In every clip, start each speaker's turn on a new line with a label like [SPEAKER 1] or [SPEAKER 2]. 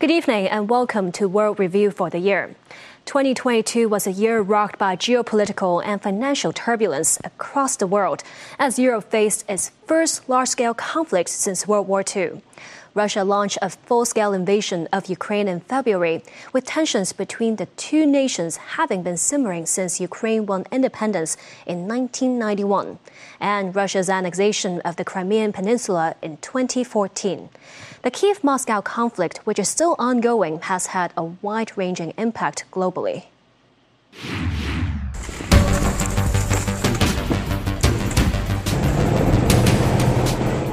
[SPEAKER 1] Good evening and welcome to World Review for the year. 2022 was a year rocked by geopolitical and financial turbulence across the world as Europe faced its first large scale conflict since World War II. Russia launched a full scale invasion of Ukraine in February, with tensions between the two nations having been simmering since Ukraine won independence in 1991, and Russia's annexation of the Crimean Peninsula in 2014. The Kiev Moscow conflict, which is still ongoing, has had a wide ranging impact globally.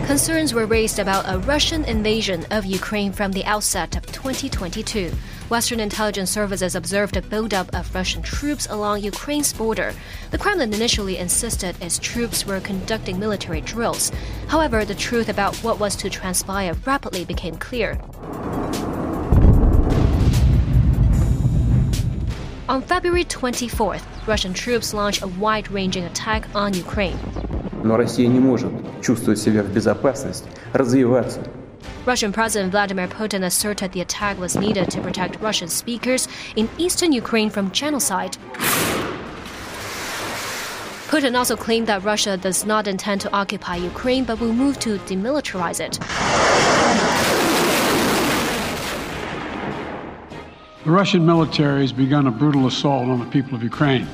[SPEAKER 1] Concerns were raised about a Russian invasion of Ukraine from the outset of 2022. Western intelligence services observed a buildup of Russian troops along Ukraine's border. The Kremlin initially insisted its troops were conducting military drills. However, the truth about what was to transpire rapidly became clear. On February 24th, Russian troops launched a wide ranging attack on Ukraine.
[SPEAKER 2] Но Россия не может чувствовать себя в безопасности, развиваться.
[SPEAKER 1] Russian President Vladimir Putin asserted the attack was needed to protect Russian speakers in eastern Ukraine from genocide. Putin also claimed that Russia does not intend to occupy Ukraine but will move to demilitarize it.
[SPEAKER 3] The Russian military has begun a brutal assault on the people of Ukraine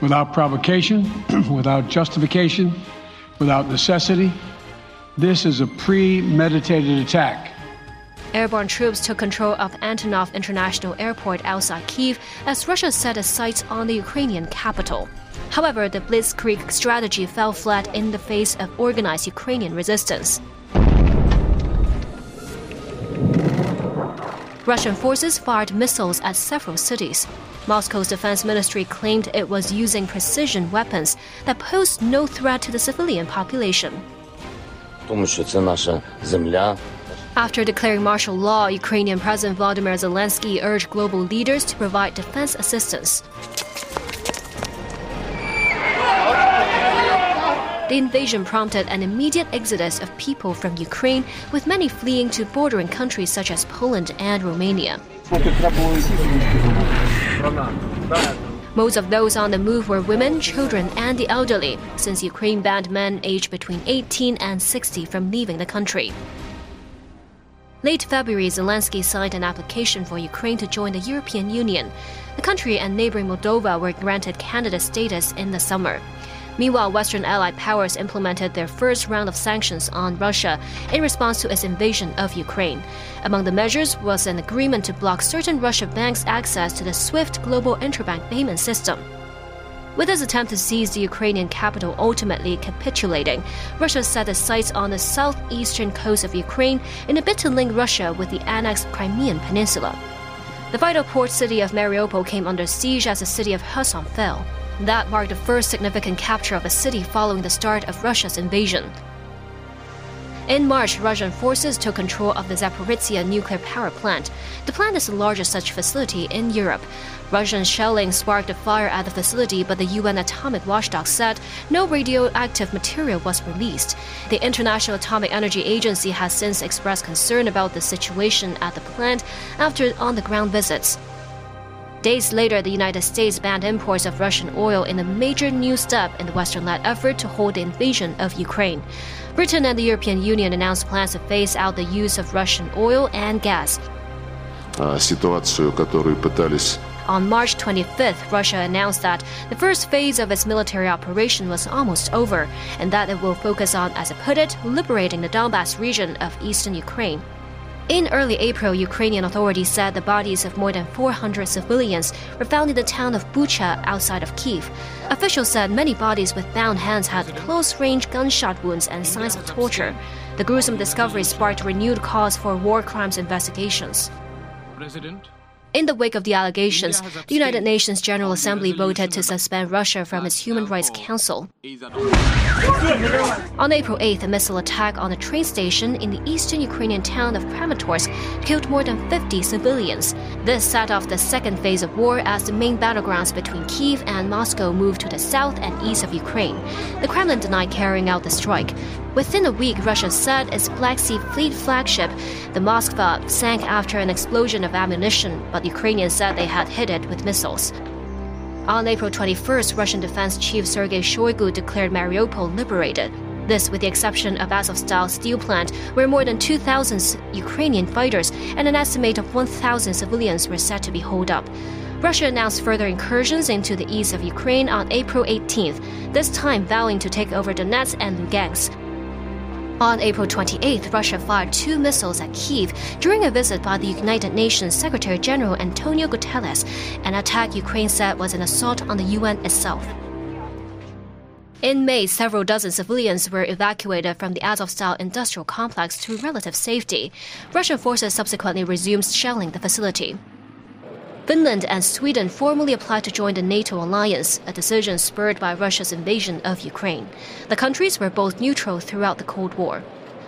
[SPEAKER 3] without provocation, without justification, without necessity. This is a premeditated attack.
[SPEAKER 1] Airborne troops took control of Antonov International Airport outside Kiev as Russia set its sights on the Ukrainian capital. However, the Blitzkrieg strategy fell flat in the face of organized Ukrainian resistance. Russian forces fired missiles at several cities. Moscow's defense ministry claimed it was using precision weapons that posed no threat to the civilian population. After declaring martial law, Ukrainian President Volodymyr Zelensky urged global leaders to provide defense assistance. The invasion prompted an immediate exodus of people from Ukraine, with many fleeing to bordering countries such as Poland and Romania. Most of those on the move were women, children, and the elderly, since Ukraine banned men aged between 18 and 60 from leaving the country. Late February, Zelensky signed an application for Ukraine to join the European Union. The country and neighboring Moldova were granted candidate status in the summer. Meanwhile, Western allied powers implemented their first round of sanctions on Russia in response to its invasion of Ukraine. Among the measures was an agreement to block certain Russian banks' access to the SWIFT global interbank payment system. With its attempt to seize the Ukrainian capital ultimately capitulating, Russia set its sights on the southeastern coast of Ukraine in a bid to link Russia with the annexed Crimean Peninsula. The vital port city of Mariupol came under siege as the city of Kherson fell. That marked the first significant capture of a city following the start of Russia's invasion. In March, Russian forces took control of the Zaporizhia nuclear power plant. The plant is the largest such facility in Europe. Russian shelling sparked a fire at the facility, but the UN atomic watchdog said no radioactive material was released. The International Atomic Energy Agency has since expressed concern about the situation at the plant after on the ground visits. Days later, the United States banned imports of Russian oil in a major new step in the Western led effort to hold the invasion of Ukraine. Britain and the European Union announced plans to phase out the use of Russian oil and gas.
[SPEAKER 4] Ситуацию, которую пытались
[SPEAKER 1] on March 25th, Russia announced that the first phase of its military operation was almost over and that it will focus on, as it put it, liberating the Donbass region of eastern Ukraine. In early April, Ukrainian authorities said the bodies of more than 400 civilians were found in the town of Bucha outside of Kiev. Officials said many bodies with bound hands had close range gunshot wounds and signs of torture. The gruesome discovery sparked renewed calls for war crimes investigations. President in the wake of the allegations, the United Nations General Assembly voted to suspend Russia from its Human Rights Council. On April 8th, a missile attack on a train station in the eastern Ukrainian town of Kramatorsk killed more than 50 civilians. This set off the second phase of war as the main battlegrounds between Kiev and Moscow moved to the south and east of Ukraine. The Kremlin denied carrying out the strike. Within a week, Russia said its Black Sea Fleet flagship, the Moskva, sank after an explosion of ammunition, but Ukrainians said they had hit it with missiles. On April 21st, Russian Defense Chief Sergei Shoigu declared Mariupol liberated. This, with the exception of Azovstal steel plant, where more than 2,000 Ukrainian fighters and an estimate of 1,000 civilians were said to be holed up. Russia announced further incursions into the east of Ukraine on April 18th, this time vowing to take over Donetsk and Lugansk. On April 28th, Russia fired two missiles at Kiev during a visit by the United Nations Secretary General Antonio Guterres, an attack Ukraine said was an assault on the UN itself. In May, several dozen civilians were evacuated from the Azovstal industrial complex to relative safety. Russian forces subsequently resumed shelling the facility. Finland and Sweden formally applied to join the NATO alliance, a decision spurred by Russia's invasion of Ukraine. The countries were both neutral throughout the Cold War.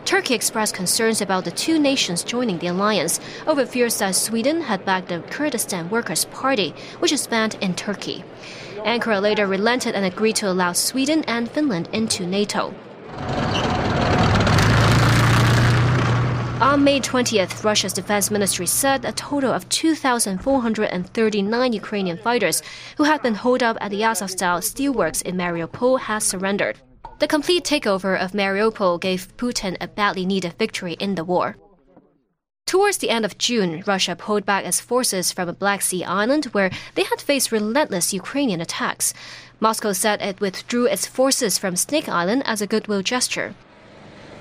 [SPEAKER 1] Turkey expressed concerns about the two nations joining the alliance over fears that Sweden had backed the Kurdistan Workers' Party, which is banned in Turkey. Ankara later relented and agreed to allow Sweden and Finland into NATO. On May 20th, Russia's defense ministry said a total of 2,439 Ukrainian fighters who had been holed up at the Azovstal steelworks in Mariupol had surrendered. The complete takeover of Mariupol gave Putin a badly needed victory in the war. Towards the end of June, Russia pulled back its forces from a Black Sea island where they had faced relentless Ukrainian attacks. Moscow said it withdrew its forces from Snake Island as a goodwill gesture.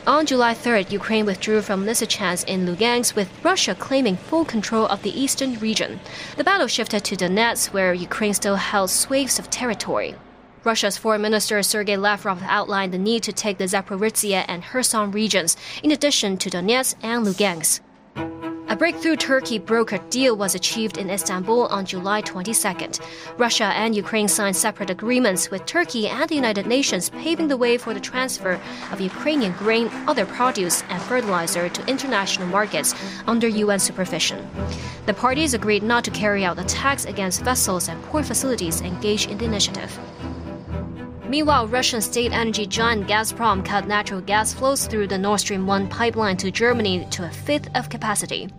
[SPEAKER 1] On July 3rd, Ukraine withdrew from Lysychansk in Lugansk, with Russia claiming full control of the eastern region. The battle shifted to Donetsk, where Ukraine still held swathes of territory. Russia's Foreign Minister Sergei Lavrov outlined the need to take the Zaporizhia and Kherson regions, in addition to Donetsk and Lugansk. A breakthrough Turkey brokered deal was achieved in Istanbul on July 22nd. Russia and Ukraine signed separate agreements with Turkey and the United Nations, paving the way for the transfer of Ukrainian grain, other produce, and fertilizer to international markets under UN supervision. The parties agreed not to carry out attacks against vessels and port facilities engaged in the initiative. Meanwhile, Russian state energy giant Gazprom cut natural gas flows through the Nord Stream 1 pipeline to Germany to a fifth of capacity.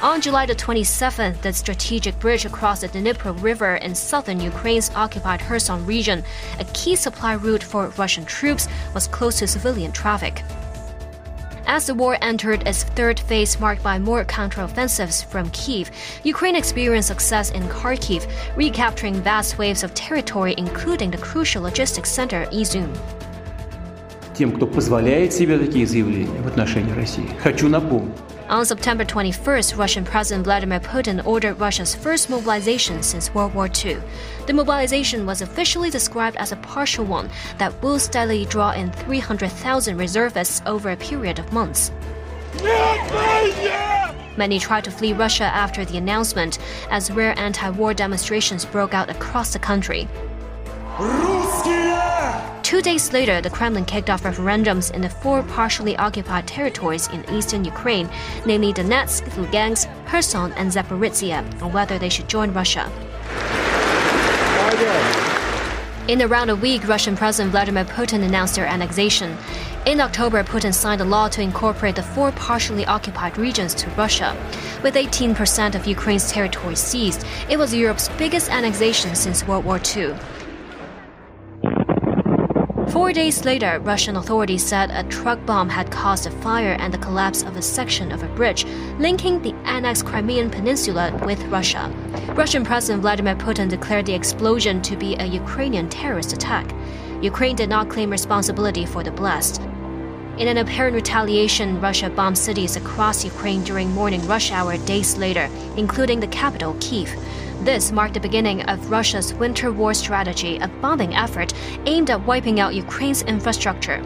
[SPEAKER 1] On July the 27th, the strategic bridge across the Dnipro River in southern Ukraine's occupied Kherson region, a key supply route for Russian troops, was closed to civilian traffic. As the war entered its third phase marked by more counteroffensives from Kiev, Ukraine experienced success in Kharkiv, recapturing vast waves of territory, including the crucial logistics center Izum.
[SPEAKER 2] Тем, кто позволяет себе такие заявления в отношении России, хочу напомнить,
[SPEAKER 1] on September 21st, Russian President Vladimir Putin ordered Russia's first mobilization since World War II. The mobilization was officially described as a partial one that will steadily draw in 300,000 reservists over a period of months. Many tried to flee Russia after the announcement, as rare anti war demonstrations broke out across the country. Two days later, the Kremlin kicked off referendums in the four partially occupied territories in eastern Ukraine, namely Donetsk, Lugansk, Kherson, and Zaporizhia, on whether they should join Russia. In around a week, Russian President Vladimir Putin announced their annexation. In October, Putin signed a law to incorporate the four partially occupied regions to Russia. With 18% of Ukraine's territory seized, it was Europe's biggest annexation since World War II. Four days later, Russian authorities said a truck bomb had caused a fire and the collapse of a section of a bridge linking the annexed Crimean Peninsula with Russia. Russian President Vladimir Putin declared the explosion to be a Ukrainian terrorist attack. Ukraine did not claim responsibility for the blast. In an apparent retaliation, Russia bombed cities across Ukraine during morning rush hour days later, including the capital, Kiev. This marked the beginning of Russia's winter war strategy, a bombing effort aimed at wiping out Ukraine's infrastructure.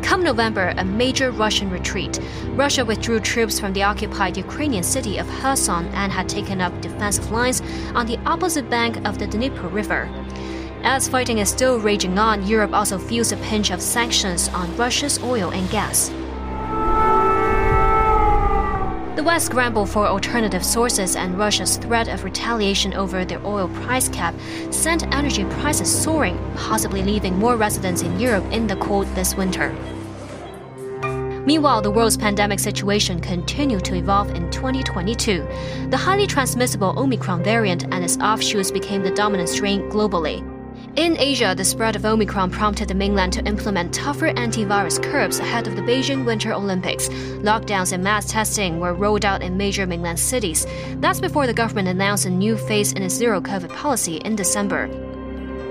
[SPEAKER 1] Come November, a major Russian retreat, Russia withdrew troops from the occupied Ukrainian city of Kherson and had taken up defensive lines on the opposite bank of the Dnipro River. As fighting is still raging on, Europe also feels a pinch of sanctions on Russia's oil and gas. The West scrambled for alternative sources, and Russia's threat of retaliation over their oil price cap sent energy prices soaring, possibly leaving more residents in Europe in the cold this winter. Meanwhile, the world's pandemic situation continued to evolve in 2022. The highly transmissible Omicron variant and its offshoots became the dominant strain globally. In Asia, the spread of Omicron prompted the mainland to implement tougher antivirus curbs ahead of the Beijing Winter Olympics. Lockdowns and mass testing were rolled out in major mainland cities. That's before the government announced a new phase in its zero COVID policy in December.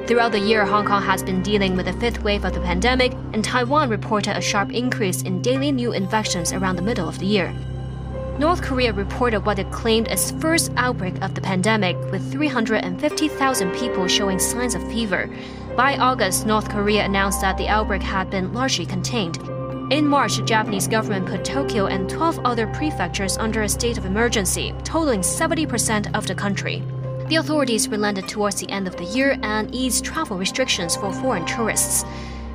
[SPEAKER 1] Throughout the year, Hong Kong has been dealing with the fifth wave of the pandemic, and Taiwan reported a sharp increase in daily new infections around the middle of the year. North Korea reported what it claimed its first outbreak of the pandemic, with 350,000 people showing signs of fever. By August, North Korea announced that the outbreak had been largely contained. In March, the Japanese government put Tokyo and 12 other prefectures under a state of emergency, totaling 70% of the country. The authorities relented towards the end of the year and eased travel restrictions for foreign tourists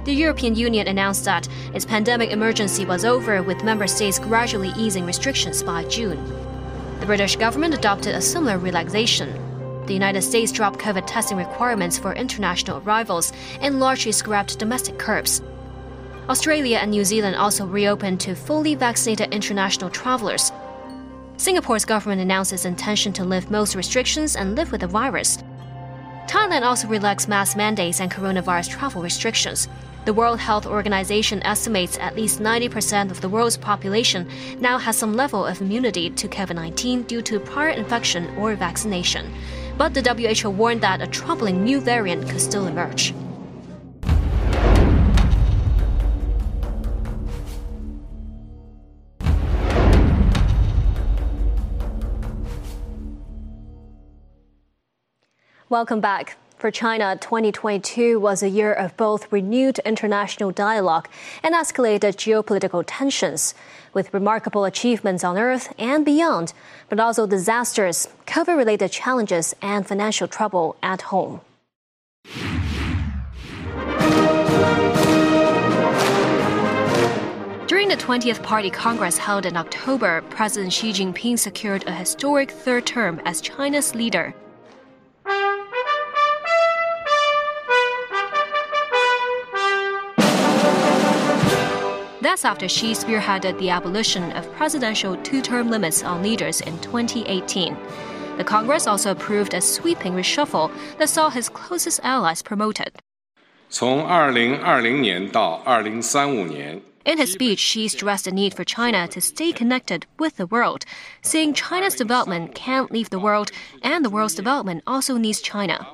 [SPEAKER 1] the European Union announced that its pandemic emergency was over, with member states gradually easing restrictions by June. The British government adopted a similar relaxation. The United States dropped COVID testing requirements for international arrivals and largely scrapped domestic curbs. Australia and New Zealand also reopened to fully vaccinated international travelers. Singapore's government announced its intention to lift most restrictions and live with the virus. Thailand also relaxed mask mandates and coronavirus travel restrictions. The World Health Organization estimates at least 90% of the world's population now has some level of immunity to COVID 19 due to prior infection or vaccination. But the WHO warned that a troubling new variant could still emerge. Welcome back. For China, 2022 was a year of both renewed international dialogue and escalated geopolitical tensions, with remarkable achievements on Earth and beyond, but also disasters, COVID related challenges, and financial trouble at home. During the 20th Party Congress held in October, President Xi Jinping secured a historic third term as China's leader. That's after Xi spearheaded the abolition of presidential two term limits on leaders in 2018. The Congress also approved a sweeping reshuffle that saw his closest allies promoted. In his speech, Xi stressed the need for China to stay connected with the world, saying China's development can't leave the world, and the world's development also needs China.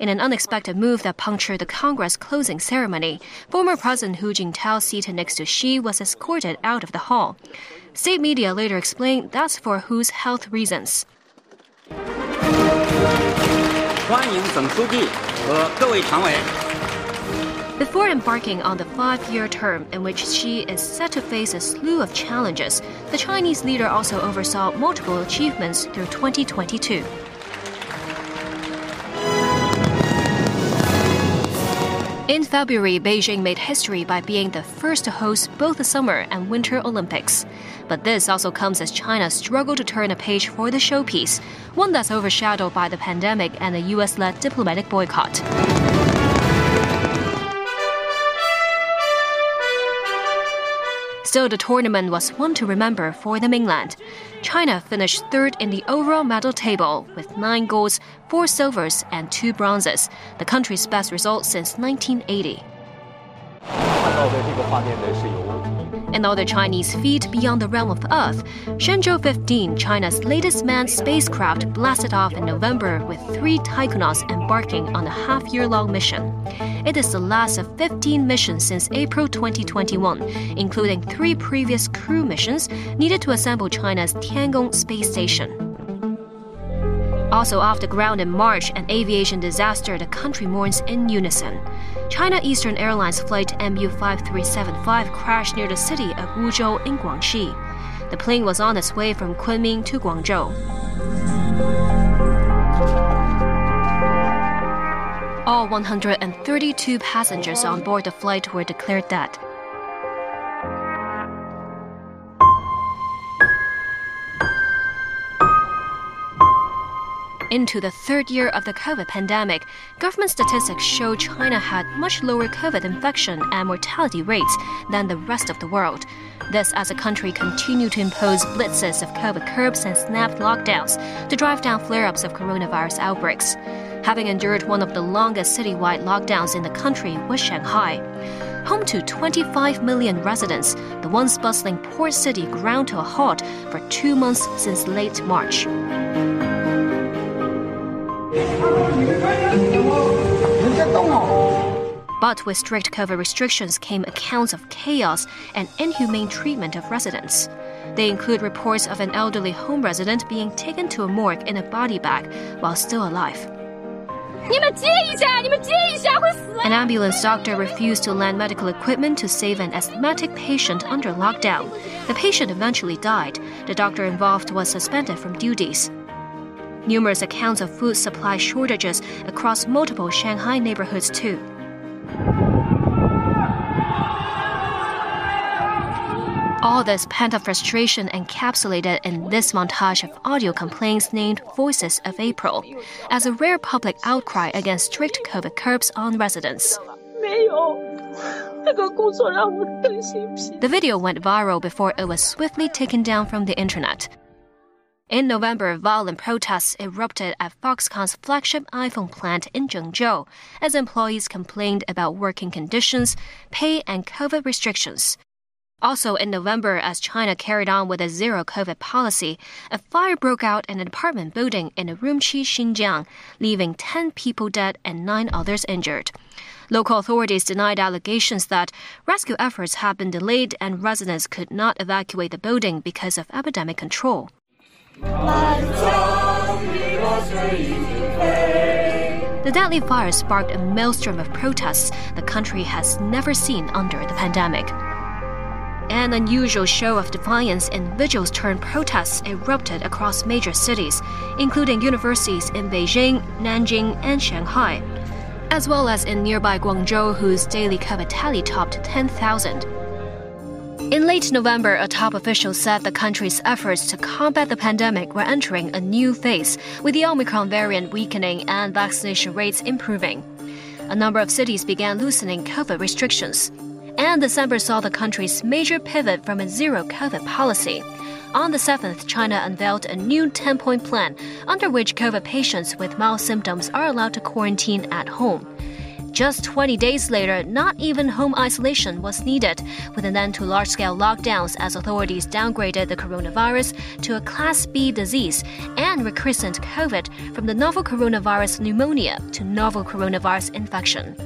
[SPEAKER 1] In an unexpected move that punctured the Congress closing ceremony, former President Hu Jintao, seated next to Xi, was escorted out of the hall. State media later explained that's for Hu's health reasons. Before embarking on the five year term in which Xi is set to face a slew of challenges, the Chinese leader also oversaw multiple achievements through 2022. In February, Beijing made history by being the first to host both the Summer and Winter Olympics. But this also comes as China struggled to turn a page for the showpiece, one that's overshadowed by the pandemic and the US led diplomatic boycott. Still, the tournament was one to remember for the mainland. China finished third in the overall medal table with nine golds, four silvers, and two bronzes, the country's best result since 1980. Another Chinese feat beyond the realm of Earth, Shenzhou 15, China's latest manned spacecraft, blasted off in November with three taikonauts embarking on a half year long mission. It is the last of 15 missions since April 2021, including three previous crew missions needed to assemble China's Tiangong space station. Also off the ground in March, an aviation disaster the country mourns in unison. China Eastern Airlines flight MU5375 crashed near the city of Wuzhou in Guangxi. The plane was on its way from Kunming to Guangzhou. All 132 passengers on board the flight were declared dead. Into the third year of the COVID pandemic, government statistics show China had much lower COVID infection and mortality rates than the rest of the world. This as the country continued to impose blitzes of COVID curbs and snapped lockdowns to drive down flare ups of coronavirus outbreaks. Having endured one of the longest citywide lockdowns in the country was Shanghai. Home to 25 million residents, the once bustling port city ground to a halt for two months since late March. But with strict COVID restrictions came accounts of chaos and inhumane treatment of residents. They include reports of an elderly home resident being taken to a morgue in a body bag while still alive. An ambulance doctor refused to lend medical equipment to save an asthmatic patient under lockdown. The patient eventually died. The doctor involved was suspended from duties numerous accounts of food supply shortages across multiple Shanghai neighborhoods, too. All this pent up frustration encapsulated in this montage of audio complaints named Voices of April, as a rare public outcry against strict COVID curbs on residents. The video went viral before it was swiftly taken down from the internet. In November, violent protests erupted at Foxconn's flagship iPhone plant in Zhengzhou as employees complained about working conditions, pay, and COVID restrictions. Also in November, as China carried on with a zero COVID policy, a fire broke out in an apartment building in Urumqi, Xinjiang, leaving 10 people dead and 9 others injured. Local authorities denied allegations that rescue efforts had been delayed and residents could not evacuate the building because of epidemic control. The deadly fire sparked a maelstrom of protests the country has never seen under the pandemic. An unusual show of defiance in vigils turned protests erupted across major cities, including universities in Beijing, Nanjing, and Shanghai, as well as in nearby Guangzhou, whose daily COVID tally topped 10,000. In late November, a top official said the country's efforts to combat the pandemic were entering a new phase, with the Omicron variant weakening and vaccination rates improving. A number of cities began loosening COVID restrictions. And December saw the country's major pivot from a zero COVID policy. On the 7th, China unveiled a new 10 point plan under which COVID patients with mild symptoms are allowed to quarantine at home. Just 20 days later, not even home isolation was needed, with an end to large scale lockdowns as authorities downgraded the coronavirus to a Class B disease and rechristened COVID from the novel coronavirus pneumonia to novel coronavirus infection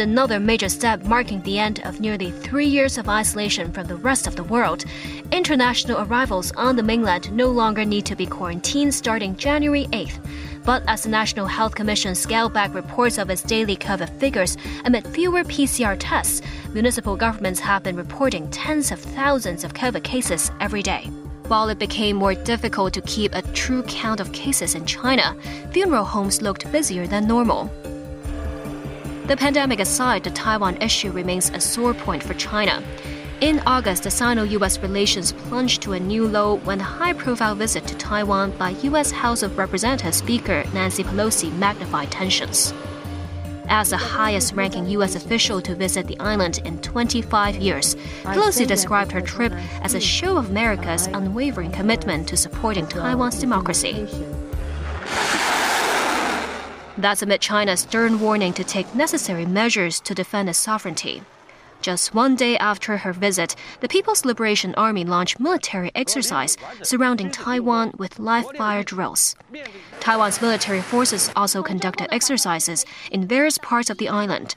[SPEAKER 1] another major step marking the end of nearly three years of isolation from the rest of the world. International arrivals on the mainland no longer need to be quarantined starting January 8th. But as the National Health Commission scaled back reports of its daily COVID figures amid fewer PCR tests, municipal governments have been reporting tens of thousands of COVID cases every day. While it became more difficult to keep a true count of cases in China, funeral homes looked busier than normal. The pandemic aside, the Taiwan issue remains a sore point for China. In August, the Sino US relations plunged to a new low when a high profile visit to Taiwan by US House of Representatives Speaker Nancy Pelosi magnified tensions. As the highest ranking U.S. official to visit the island in 25 years, Pelosi described her trip as a show of America's unwavering commitment to supporting Taiwan's democracy. That's amid China's stern warning to take necessary measures to defend its sovereignty. Just one day after her visit, the People's Liberation Army launched military exercise surrounding Taiwan with live fire drills. Taiwan's military forces also conducted exercises in various parts of the island.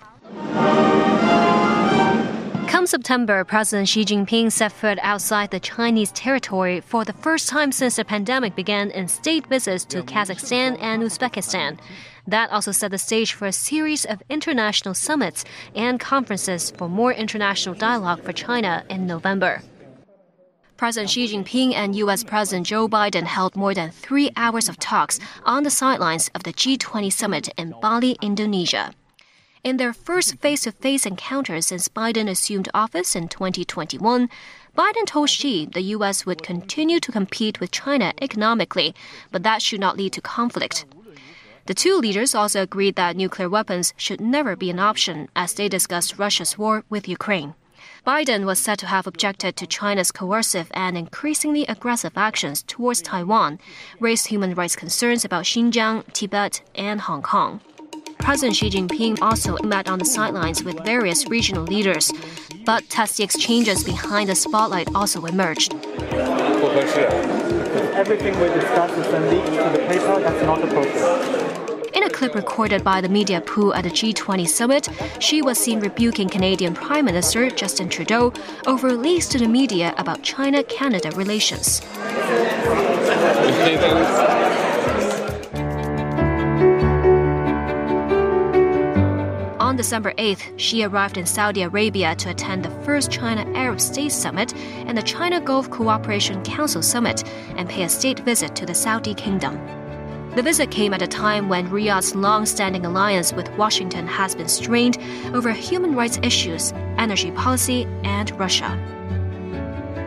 [SPEAKER 1] Come September, President Xi Jinping set foot outside the Chinese territory for the first time since the pandemic began in state visits to Kazakhstan and Uzbekistan. That also set the stage for a series of international summits and conferences for more international dialogue for China in November. President Xi Jinping and U.S. President Joe Biden held more than three hours of talks on the sidelines of the G20 summit in Bali, Indonesia. In their first face to face encounter since Biden assumed office in 2021, Biden told Xi the U.S. would continue to compete with China economically, but that should not lead to conflict. The two leaders also agreed that nuclear weapons should never be an option as they discussed Russia's war with Ukraine. Biden was said to have objected to China's coercive and increasingly aggressive actions towards Taiwan, raised human rights concerns about Xinjiang, Tibet, and Hong Kong. President Xi Jinping also met on the sidelines with various regional leaders, but testy exchanges behind the spotlight also emerged.
[SPEAKER 5] Everything we discuss is then leaked to the paper. That's not appropriate.
[SPEAKER 1] In a clip recorded by the media pool at the G20 summit, Xi was seen rebuking Canadian Prime Minister Justin Trudeau over leaks to the media about China Canada relations. On December 8th, Xi arrived in Saudi Arabia to attend the first China Arab States Summit and the China Gulf Cooperation Council Summit and pay a state visit to the Saudi Kingdom. The visit came at a time when Riyadh's long standing alliance with Washington has been strained over human rights issues, energy policy, and Russia.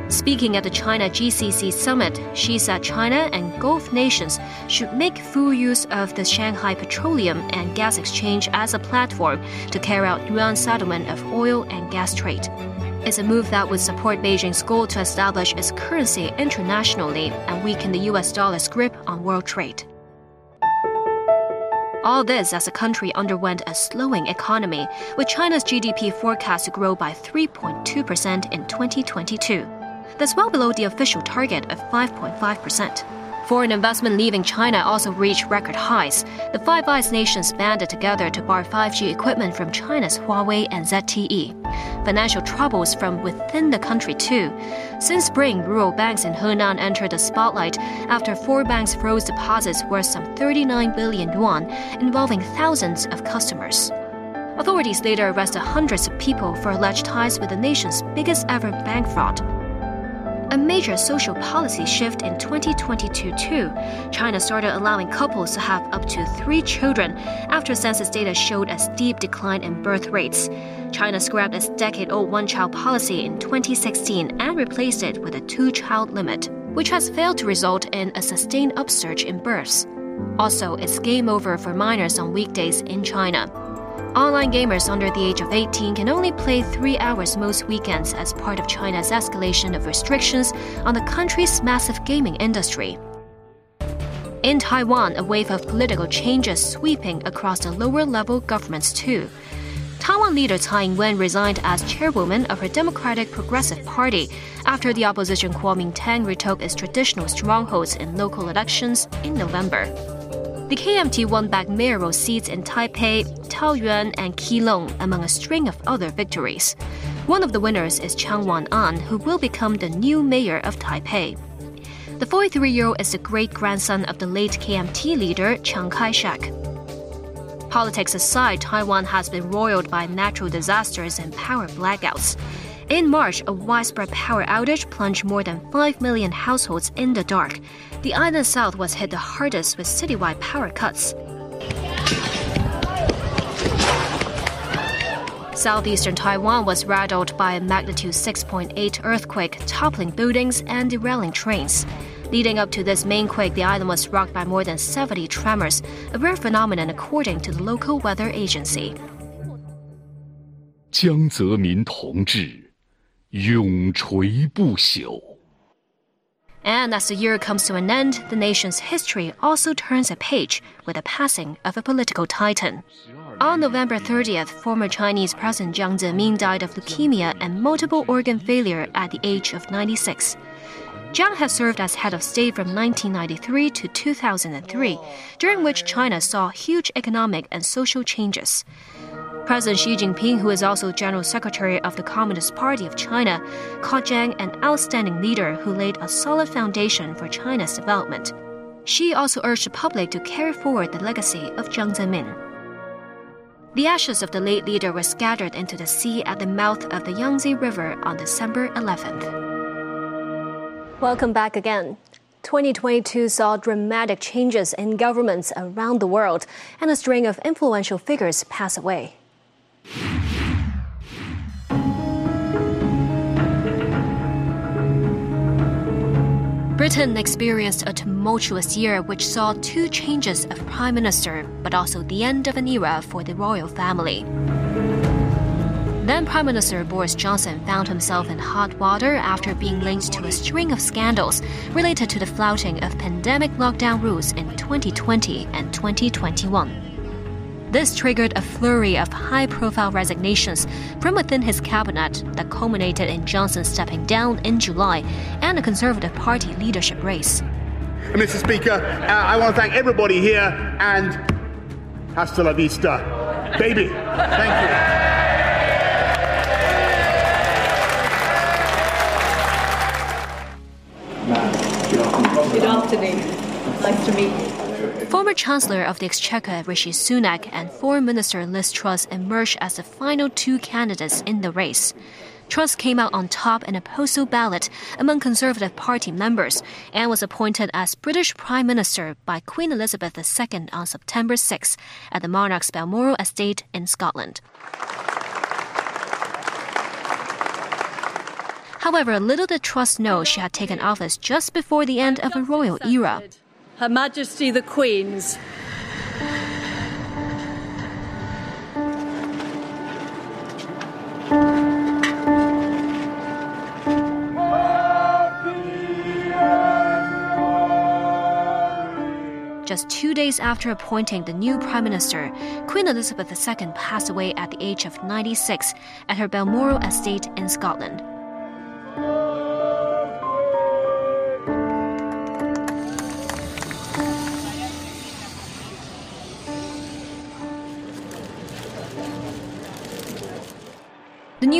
[SPEAKER 1] Speaking at the China GCC summit, Xi said China and Gulf nations should make full use of the Shanghai Petroleum and Gas Exchange as a platform to carry out yuan settlement of oil and gas trade. It's a move that would support Beijing's goal to establish its currency internationally and weaken the US dollar's grip on world trade. All this as the country underwent a slowing economy, with China's GDP forecast to grow by 3.2% in 2022. That's well below the official target of 5.5%. Foreign investment leaving China also reached record highs. The Five Eyes nations banded together to bar 5G equipment from China's Huawei and ZTE. Financial troubles from within the country, too. Since spring, rural banks in Hunan entered the spotlight after four banks froze deposits worth some 39 billion yuan, involving thousands of customers. Authorities later arrested hundreds of people for alleged ties with the nation's biggest ever bank fraud. A major social policy shift in 2022 too. China started allowing couples to have up to three children after census data showed a steep decline in birth rates. China scrapped its decade old one child policy in 2016 and replaced it with a two child limit, which has failed to result in a sustained upsurge in births. Also, it's game over for minors on weekdays in China. Online gamers under the age of 18 can only play three hours most weekends as part of China's escalation of restrictions on the country's massive gaming industry. In Taiwan, a wave of political changes sweeping across the lower level governments too. Taiwan leader Tsai Ing-wen resigned as chairwoman of her Democratic Progressive Party after the opposition Kuomintang retook its traditional strongholds in local elections in November. The KMT won back mayoral seats in Taipei, Taoyuan, and Keelung, among a string of other victories. One of the winners is Chang Wan-an, who will become the new mayor of Taipei. The 43 year old is the great grandson of the late KMT leader Chiang Kai shek. Politics aside, Taiwan has been roiled by natural disasters and power blackouts. In March, a widespread power outage plunged more than 5 million households in the dark. The island south was hit the hardest with citywide power cuts. Southeastern Taiwan was rattled by a magnitude 6.8 earthquake, toppling buildings and derailing trains. Leading up to this main quake, the island was rocked by more than 70 tremors, a rare phenomenon according to the local weather agency.
[SPEAKER 6] 江泽民同志永垂不朽。
[SPEAKER 1] And as the year comes to an end, the nation's history also turns a page with the passing of a political titan. On November 30th, former Chinese President Jiang Zemin died of leukemia and multiple organ failure at the age of 96. Jiang has served as head of state from 1993 to 2003, during which China saw huge economic and social changes. President Xi Jinping, who is also General Secretary of the Communist Party of China, called Jiang an outstanding leader who laid a solid foundation for China's development. Xi also urged the public to carry forward the legacy of Jiang Zemin. The ashes of the late leader were scattered into the sea at the mouth of the Yangtze River on December 11th.
[SPEAKER 7] Welcome back again. 2022 saw dramatic changes in governments around the world, and a string of influential figures pass away.
[SPEAKER 1] Britain experienced a tumultuous year which saw two changes of prime minister, but also the end of an era for the royal family. Then Prime Minister Boris Johnson found himself in hot water after being linked to a string of scandals related to the flouting of pandemic lockdown rules in 2020 and 2021. This triggered a flurry of high profile resignations from within his cabinet that culminated in Johnson stepping down in July and a Conservative Party leadership race.
[SPEAKER 8] Mr. Speaker, uh, I want to thank everybody here and hasta la vista, baby. Thank you.
[SPEAKER 9] Good afternoon. Nice to meet you.
[SPEAKER 1] Former Chancellor of the Exchequer Rishi Sunak and Foreign Minister Liz Truss emerged as the final two candidates in the race. Truss came out on top in a postal ballot among Conservative Party members and was appointed as British Prime Minister by Queen Elizabeth II on September 6 at the monarch's Balmoral estate in Scotland. However, little did Truss know she had taken office just before the end of a royal era.
[SPEAKER 9] Her Majesty the Queen's.
[SPEAKER 1] Just two days after appointing the new Prime Minister, Queen Elizabeth II passed away at the age of 96 at her Balmoral estate in Scotland.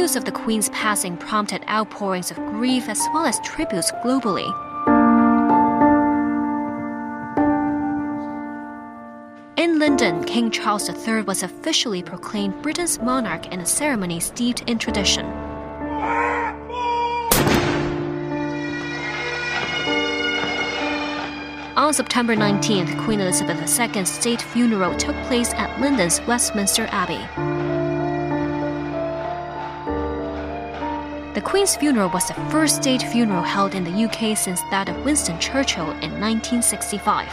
[SPEAKER 1] News of the Queen's passing prompted outpourings of grief as well as tributes globally. In London, King Charles III was officially proclaimed Britain's monarch in a ceremony steeped in tradition. On September 19th, Queen Elizabeth II's state funeral took place at London's Westminster Abbey. Queen's funeral was the first state funeral held in the UK since that of Winston Churchill in 1965.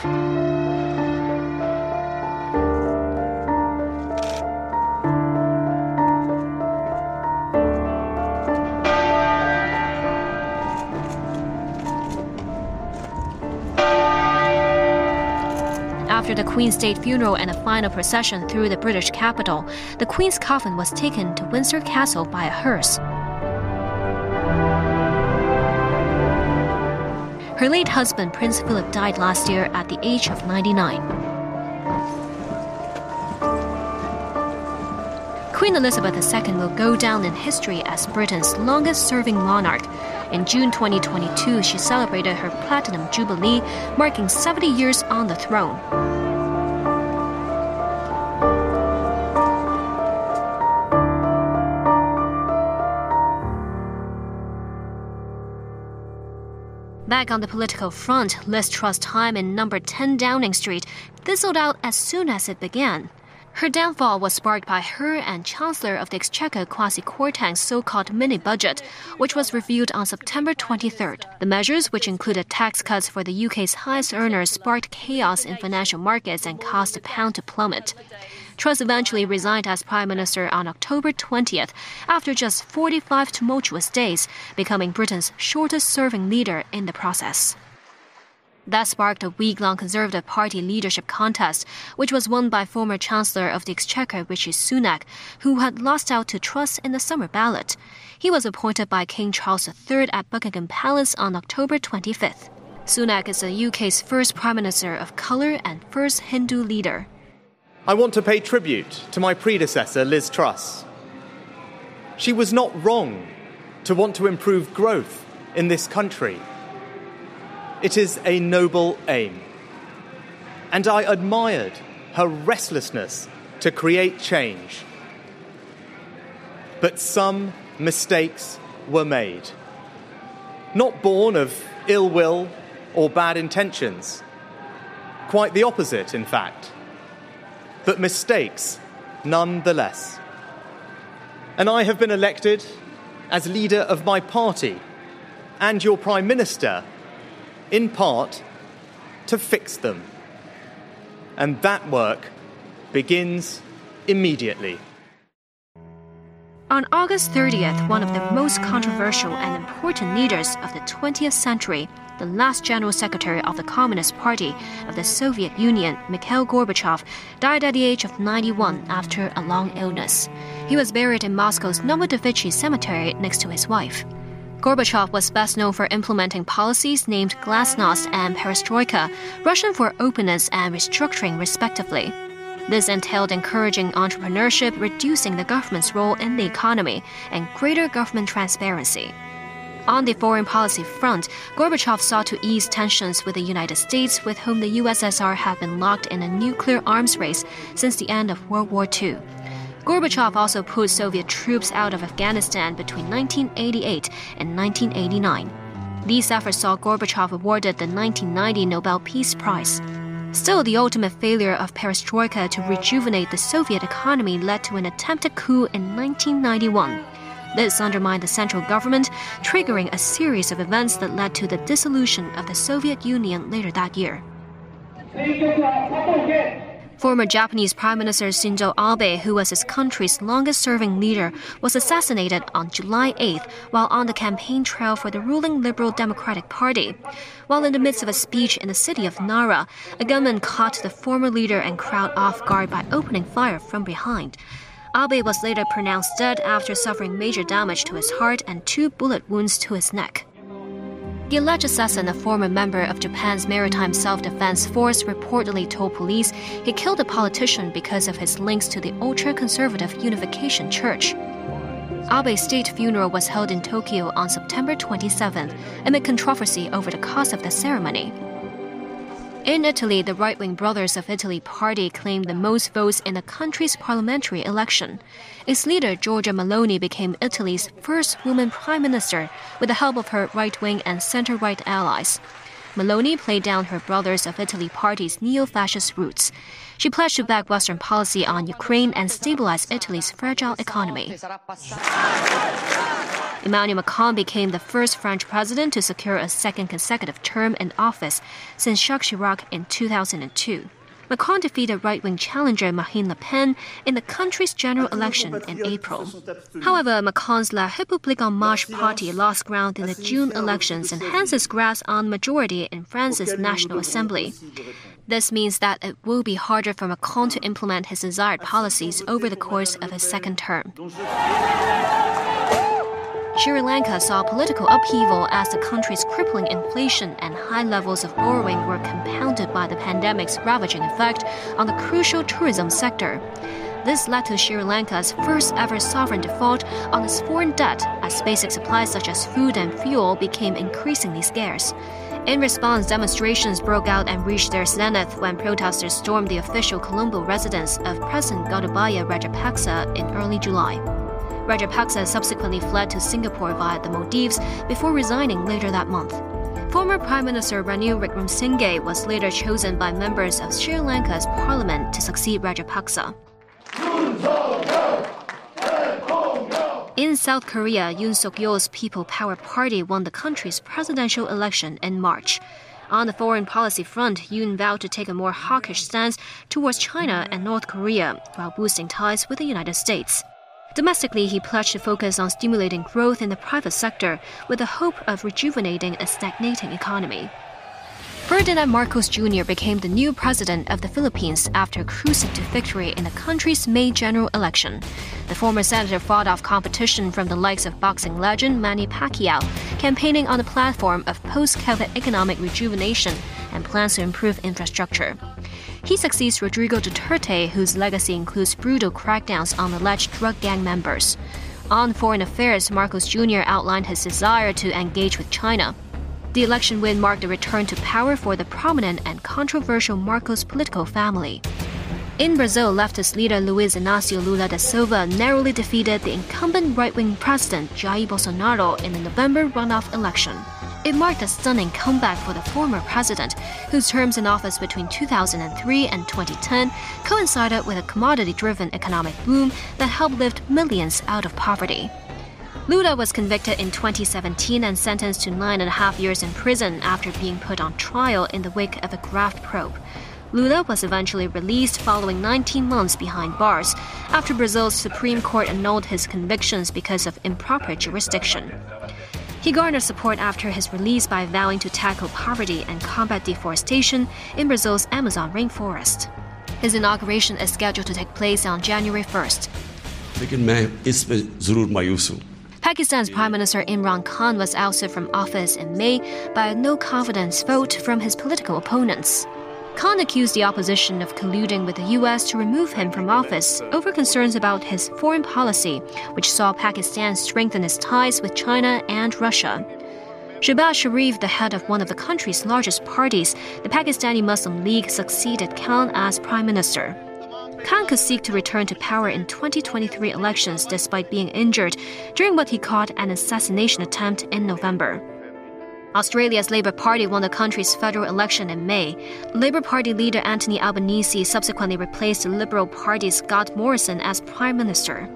[SPEAKER 1] After the Queen's state funeral and a final procession through the British capital, the Queen's coffin was taken to Windsor Castle by a hearse. Her late husband, Prince Philip, died last year at the age of 99. Queen Elizabeth II will go down in history as Britain's longest serving monarch. In June 2022, she celebrated her Platinum Jubilee, marking 70 years on the throne. Back on the political front, Liz Truss' time in number 10 Downing Street fizzled out as soon as it began. Her downfall was sparked by her and Chancellor of the Exchequer Kwasi Kwarteng's so-called mini budget, which was reviewed on September 23rd. The measures, which included tax cuts for the UK's highest earners, sparked chaos in financial markets and caused the pound to plummet. Truss eventually resigned as Prime Minister on October 20th after just 45 tumultuous days, becoming Britain's shortest serving leader in the process. That sparked a week long Conservative Party leadership contest, which was won by former Chancellor of the Exchequer Rishi Sunak, who had lost out to Truss in the summer ballot. He was appointed by King Charles III at Buckingham Palace on October 25th. Sunak is the UK's first Prime Minister of colour and first Hindu leader.
[SPEAKER 10] I want to pay tribute to my predecessor, Liz Truss. She was not wrong to want to improve growth in this country. It is a noble aim. And I admired her restlessness to create change. But some mistakes were made. Not born of ill will or bad intentions. Quite the opposite, in fact but mistakes nonetheless. And I have been elected as leader of my party and your Prime Minister in part, to fix them. And that work begins immediately.
[SPEAKER 1] On August 30th, one of the most controversial and important leaders of the 20th century, the last General Secretary of the Communist Party of the Soviet Union, Mikhail Gorbachev, died at the age of 91 after a long illness. He was buried in Moscow's Novodevichy Cemetery next to his wife. Gorbachev was best known for implementing policies named Glasnost and Perestroika, Russian for openness and restructuring, respectively. This entailed encouraging entrepreneurship, reducing the government's role in the economy, and greater government transparency. On the foreign policy front, Gorbachev sought to ease tensions with the United States, with whom the USSR had been locked in a nuclear arms race since the end of World War II. Gorbachev also put Soviet troops out of Afghanistan between 1988 and 1989. These efforts saw Gorbachev awarded the 1990 Nobel Peace Prize. Still, the ultimate failure of perestroika to rejuvenate the Soviet economy led to an attempted coup in 1991. This undermined the central government, triggering a series of events that led to the dissolution of the Soviet Union later that year. Former Japanese Prime Minister Shinzo Abe, who was his country's longest serving leader, was assassinated on July 8th while on the campaign trail for the ruling Liberal Democratic Party. While in the midst of a speech in the city of Nara, a gunman caught the former leader and crowd off guard by opening fire from behind. Abe was later pronounced dead after suffering major damage to his heart and two bullet wounds to his neck. The alleged assassin, a former member of Japan's Maritime Self Defense Force, reportedly told police he killed a politician because of his links to the ultra conservative Unification Church. Abe's state funeral was held in Tokyo on September 27th amid controversy over the cost of the ceremony. In Italy, the right wing Brothers of Italy party claimed the most votes in the country's parliamentary election. Its leader, Giorgia Meloni, became Italy's first woman prime minister with the help of her right wing and center right allies. Meloni played down her Brothers of Italy party's neo fascist roots. She pledged to back Western policy on Ukraine and stabilize Italy's fragile economy. Emmanuel Macron became the first French president to secure a second consecutive term in office since Jacques Chirac in 2002. Macron defeated right wing challenger Marine Le Pen in the country's general election in April. However, Macron's La République En Marche party lost ground in the June elections and hence his grasp on majority in France's National Assembly. This means that it will be harder for Macron to implement his desired policies over the course of his second term. Sri Lanka saw political upheaval as the country's crippling inflation and high levels of borrowing were compounded by the pandemic's ravaging effect on the crucial tourism sector. This led to Sri Lanka's first ever sovereign default on its foreign debt as basic supplies such as food and fuel became increasingly scarce. In response, demonstrations broke out and reached their zenith when protesters stormed the official Colombo residence of President Gotabaya Rajapaksa in early July. Rajapaksa subsequently fled to Singapore via the Maldives before resigning later that month. Former Prime Minister Ranil Wickremesinghe was later chosen by members of Sri Lanka's parliament to succeed Rajapaksa. In South Korea, Yoon Suk Yeol's People Power Party won the country's presidential election in March. On the foreign policy front, Yoon vowed to take a more hawkish stance towards China and North Korea while boosting ties with the United States. Domestically, he pledged to focus on stimulating growth in the private sector with the hope of rejuvenating a stagnating economy. Ferdinand Marcos Jr. became the new president of the Philippines after cruising to victory in the country's May general election. The former senator fought off competition from the likes of boxing legend Manny Pacquiao, campaigning on the platform of post COVID economic rejuvenation and plans to improve infrastructure. He succeeds Rodrigo Duterte, whose legacy includes brutal crackdowns on alleged drug gang members. On foreign affairs, Marcos Jr. outlined his desire to engage with China. The election win marked a return to power for the prominent and controversial Marcos political family. In Brazil, leftist leader Luiz Inácio Lula da Silva narrowly defeated the incumbent right wing president Jair Bolsonaro in the November runoff election. It marked a stunning comeback for the former president, whose terms in office between 2003 and 2010 coincided with a commodity driven economic boom that helped lift millions out of poverty. Lula was convicted in 2017 and sentenced to nine and a half years in prison after being put on trial in the wake of a graft probe. Lula was eventually released following 19 months behind bars after Brazil's Supreme Court annulled his convictions because of improper jurisdiction. He garnered support after his release by vowing to tackle poverty and combat deforestation in Brazil's Amazon rainforest. His inauguration is scheduled to take place on January 1st. Pakistan's Prime Minister Imran Khan was ousted from office in May by a no confidence vote from his political opponents. Khan accused the opposition of colluding with the U.S. to remove him from office over concerns about his foreign policy, which saw Pakistan strengthen its ties with China and Russia. Shehbaz Sharif, the head of one of the country's largest parties, the Pakistani Muslim League, succeeded Khan as prime minister. Khan could seek to return to power in 2023 elections despite being injured during what he called an assassination attempt in November. Australia's Labor Party won the country's federal election in May. Labor Party leader Anthony Albanese subsequently replaced the Liberal Party's Scott Morrison as Prime Minister.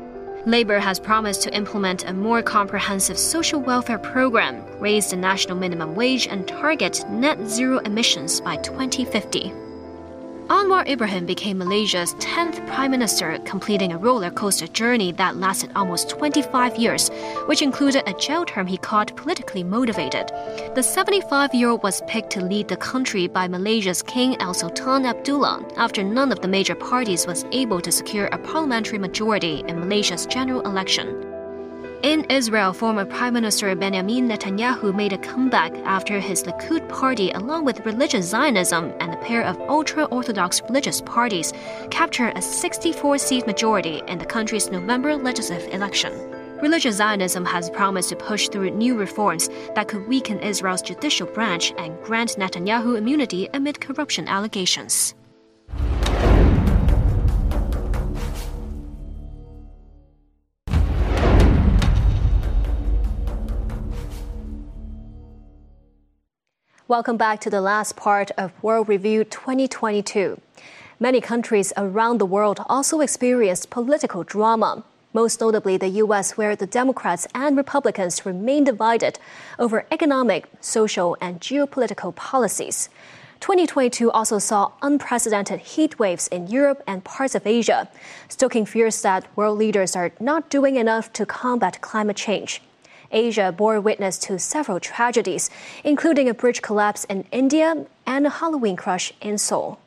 [SPEAKER 1] Labor has promised to implement a more comprehensive social welfare program, raise the national minimum wage, and target net zero emissions by 2050. Anwar Ibrahim became Malaysia's 10th prime minister, completing a roller coaster journey that lasted almost 25 years, which included a jail term he called politically motivated. The 75 year old was picked to lead the country by Malaysia's King Al Sultan Abdullah after none of the major parties was able to secure a parliamentary majority in Malaysia's general election. In Israel, former Prime Minister Benjamin Netanyahu made a comeback after his Likud party, along with religious Zionism and a pair of ultra Orthodox religious parties, captured a 64 seat majority in the country's November legislative election. Religious Zionism has promised to push through new reforms that could weaken Israel's judicial branch and grant Netanyahu immunity amid corruption allegations.
[SPEAKER 7] Welcome back to the last part of World Review 2022. Many countries around the world also experienced political drama, most notably the U.S., where the Democrats and Republicans remain divided over economic, social, and geopolitical policies. 2022 also saw unprecedented heat waves in Europe and parts of Asia, stoking fears that world leaders are not doing enough to combat climate change. Asia bore witness to several tragedies, including a bridge collapse in India and a Halloween crush in Seoul.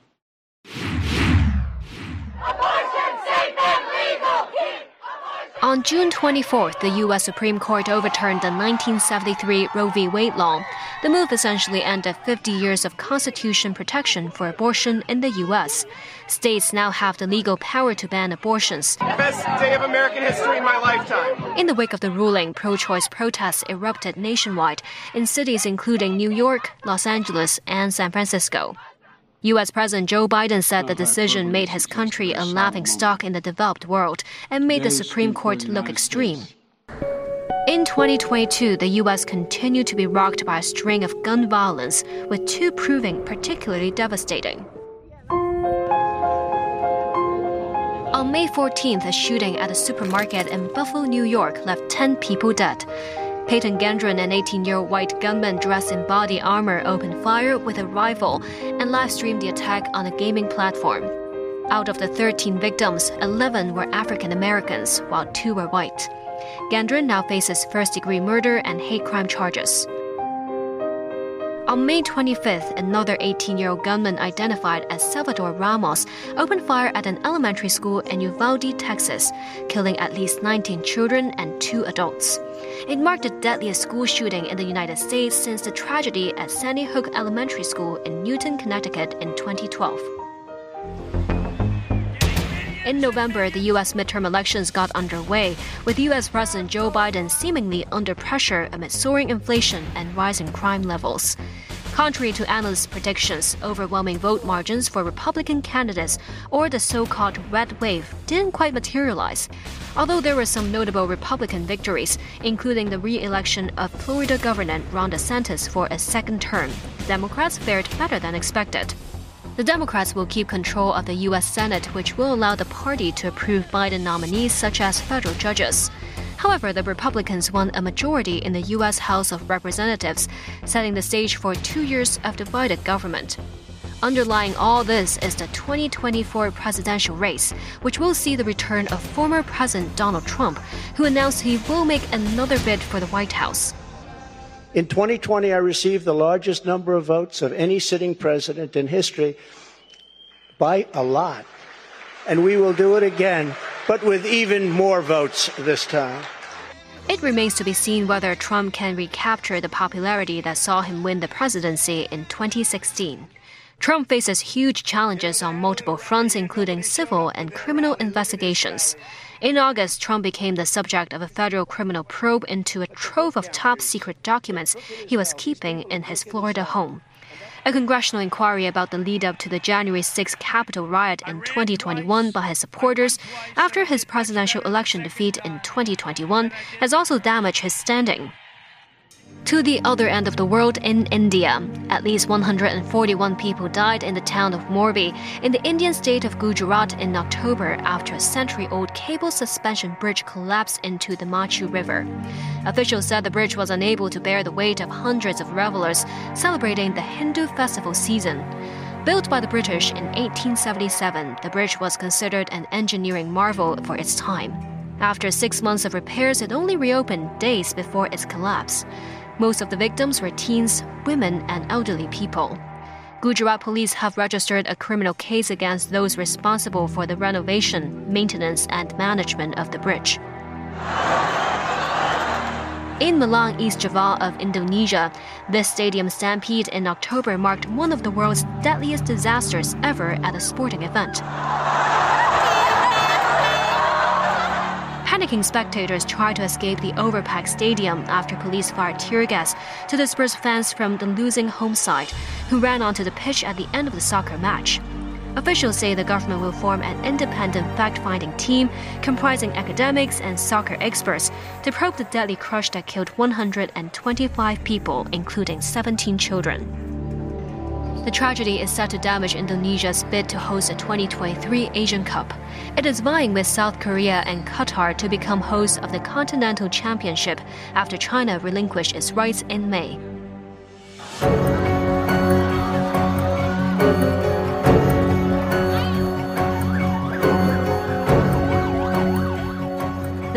[SPEAKER 1] On June 24th, the U.S. Supreme Court overturned the 1973 Roe v. Wade law. The move essentially ended 50 years of constitution protection for abortion in the U.S. States now have the legal power to ban abortions.
[SPEAKER 11] Best day of American history in my lifetime.
[SPEAKER 1] In the wake of the ruling, pro choice protests erupted nationwide in cities including New York, Los Angeles, and San Francisco. U.S. President Joe Biden said the decision made his country a laughing stock in the developed world and made the Supreme Court look extreme. In 2022, the U.S. continued to be rocked by a string of gun violence, with two proving particularly devastating. On May 14th, a shooting at a supermarket in Buffalo, New York left 10 people dead. Peyton Gendron, an 18 year old white gunman dressed in body armor, opened fire with a rifle and live streamed the attack on a gaming platform. Out of the 13 victims, 11 were African Americans, while two were white. Gendron now faces first degree murder and hate crime charges. On May 25th, another 18 year old gunman identified as Salvador Ramos opened fire at an elementary school in Uvalde, Texas, killing at least 19 children and two adults. It marked the deadliest school shooting in the United States since the tragedy at Sandy Hook Elementary School in Newtown, Connecticut in 2012. In November, the U.S. midterm elections got underway, with U.S. President Joe Biden seemingly under pressure amid soaring inflation and rising crime levels. Contrary to analysts' predictions, overwhelming vote margins for Republican candidates, or the so called red wave, didn't quite materialize. Although there were some notable Republican victories, including the re election of Florida Governor Ron DeSantis for a second term, Democrats fared better than expected. The Democrats will keep control of the U.S. Senate, which will allow the party to approve Biden nominees such as federal judges. However, the Republicans won a majority in the U.S. House of Representatives, setting the stage for two years of divided government. Underlying all this is the 2024 presidential race, which will see the return of former President Donald Trump, who announced he will make another bid for the White House.
[SPEAKER 12] In 2020, I received the largest number of votes of any sitting president in history by a lot. And we will do it again, but with even more votes this time.
[SPEAKER 1] It remains to be seen whether Trump can recapture the popularity that saw him win the presidency in 2016. Trump faces huge challenges on multiple fronts, including civil and criminal investigations. In August, Trump became the subject of a federal criminal probe into a trove of top secret documents he was keeping in his Florida home. A congressional inquiry about the lead up to the January 6 Capitol riot in 2021 by his supporters after his presidential election defeat in 2021 has also damaged his standing. To the other end of the world in India, at least 141 people died in the town of Morbi in the Indian state of Gujarat in October after a century old cable suspension bridge collapsed into the Machu River. Officials said the bridge was unable to bear the weight of hundreds of revelers celebrating the Hindu festival season. Built by the British in 1877, the bridge was considered an engineering marvel for its time. After six months of repairs, it only reopened days before its collapse. Most of the victims were teens, women, and elderly people. Gujarat police have registered a criminal case against those responsible for the renovation, maintenance, and management of the bridge. In Malang, East Java of Indonesia, this stadium stampede in October marked one of the world's deadliest disasters ever at a sporting event. Panicking spectators tried to escape the overpacked stadium after police fired tear gas to disperse fans from the losing home side, who ran onto the pitch at the end of the soccer match. Officials say the government will form an independent fact finding team comprising academics and soccer experts to probe the deadly crush that killed 125 people, including 17 children. The tragedy is set to damage Indonesia's bid to host the 2023 Asian Cup. It is vying with South Korea and Qatar to become hosts of the Continental Championship after China relinquished its rights in May.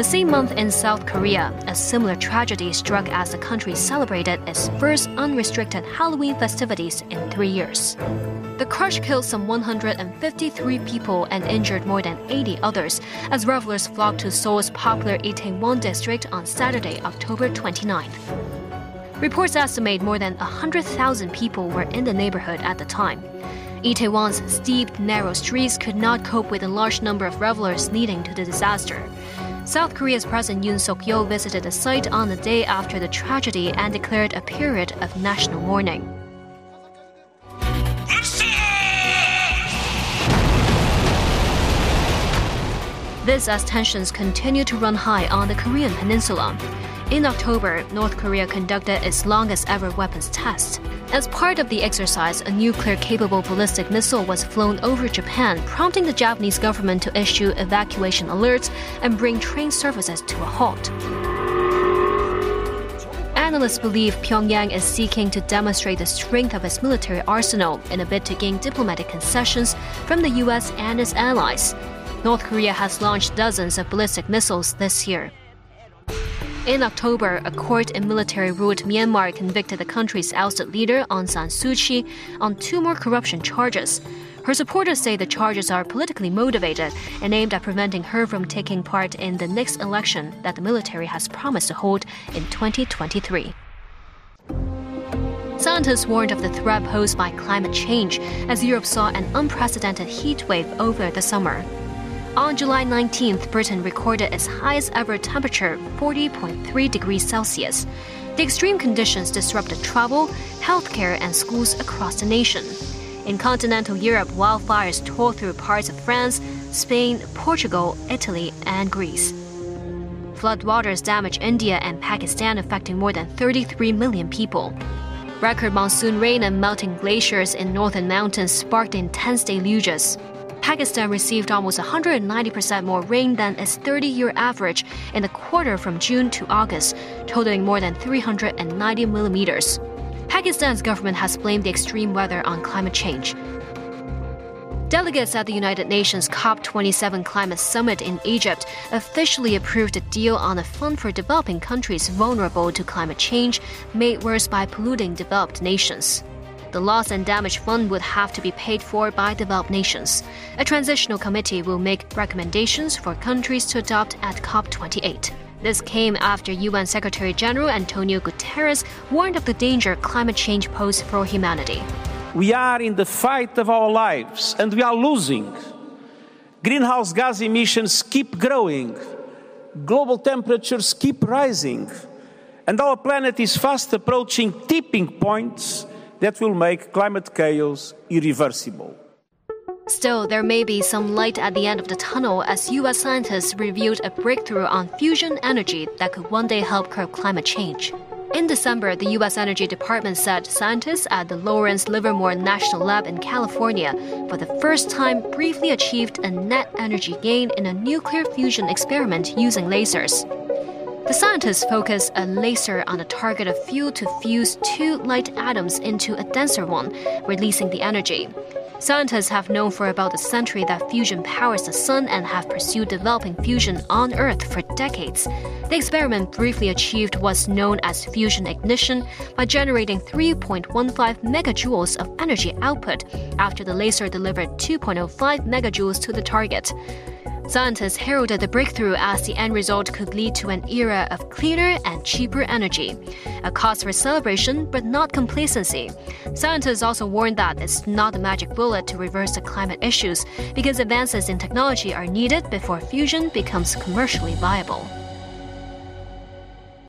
[SPEAKER 1] The same month in South Korea, a similar tragedy struck as the country celebrated its first unrestricted Halloween festivities in three years. The crush killed some 153 people and injured more than 80 others as revelers flocked to Seoul's popular Itaewon district on Saturday, October 29th. Reports estimate more than 100,000 people were in the neighborhood at the time. Itaewon's steep, narrow streets could not cope with the large number of revelers leading to the disaster. South Korea's President Yoon Suk Yeol visited the site on the day after the tragedy and declared a period of national mourning. This as tensions continue to run high on the Korean peninsula. In October, North Korea conducted its longest ever weapons test. As part of the exercise, a nuclear capable ballistic missile was flown over Japan, prompting the Japanese government to issue evacuation alerts and bring train services to a halt. Analysts believe Pyongyang is seeking to demonstrate the strength of its military arsenal in a bid to gain diplomatic concessions from the US and its allies. North Korea has launched dozens of ballistic missiles this year. In October, a court in military ruled Myanmar convicted the country's ousted leader Aung San Suu Kyi on two more corruption charges. Her supporters say the charges are politically motivated and aimed at preventing her from taking part in the next election that the military has promised to hold in 2023. Scientists warned of the threat posed by climate change as Europe saw an unprecedented heat wave over the summer. On July 19th, Britain recorded its highest ever temperature, 40.3 degrees Celsius. The extreme conditions disrupted travel, healthcare, and schools across the nation. In continental Europe, wildfires tore through parts of France, Spain, Portugal, Italy, and Greece. Floodwaters damaged India and Pakistan, affecting more than 33 million people. Record monsoon rain and melting glaciers in northern mountains sparked intense deluges. Pakistan received almost 190% more rain than its 30 year average in the quarter from June to August, totaling more than 390 millimeters. Pakistan's government has blamed the extreme weather on climate change. Delegates at the United Nations COP27 climate summit in Egypt officially approved a deal on a fund for developing countries vulnerable to climate change, made worse by polluting developed nations. The loss and damage fund would have to be paid for by developed nations. A transitional committee will make recommendations for countries to adopt at COP28. This came after UN Secretary General Antonio Guterres warned of the danger climate change poses for humanity.
[SPEAKER 13] We are in the fight of our lives and we are losing. Greenhouse gas emissions keep growing. Global temperatures keep rising. And our planet is fast approaching tipping points that will make climate chaos irreversible.
[SPEAKER 1] Still, there may be some light at the end of the tunnel as US scientists revealed a breakthrough on fusion energy that could one day help curb climate change. In December, the U.S. Energy Department said scientists at the Lawrence Livermore National Lab in California, for the first time, briefly achieved a net energy gain in a nuclear fusion experiment using lasers. The scientists focus a laser on a target of fuel to fuse two light atoms into a denser one, releasing the energy. Scientists have known for about a century that fusion powers the sun and have pursued developing fusion on Earth for decades. The experiment briefly achieved what's known as fusion ignition by generating 3.15 megajoules of energy output after the laser delivered 2.05 megajoules to the target. Scientists heralded the breakthrough as the end result could lead to an era of cleaner and cheaper energy. A cause for celebration, but not complacency. Scientists also warned that it's not a magic bullet to reverse the climate issues because advances in technology are needed before fusion becomes commercially viable.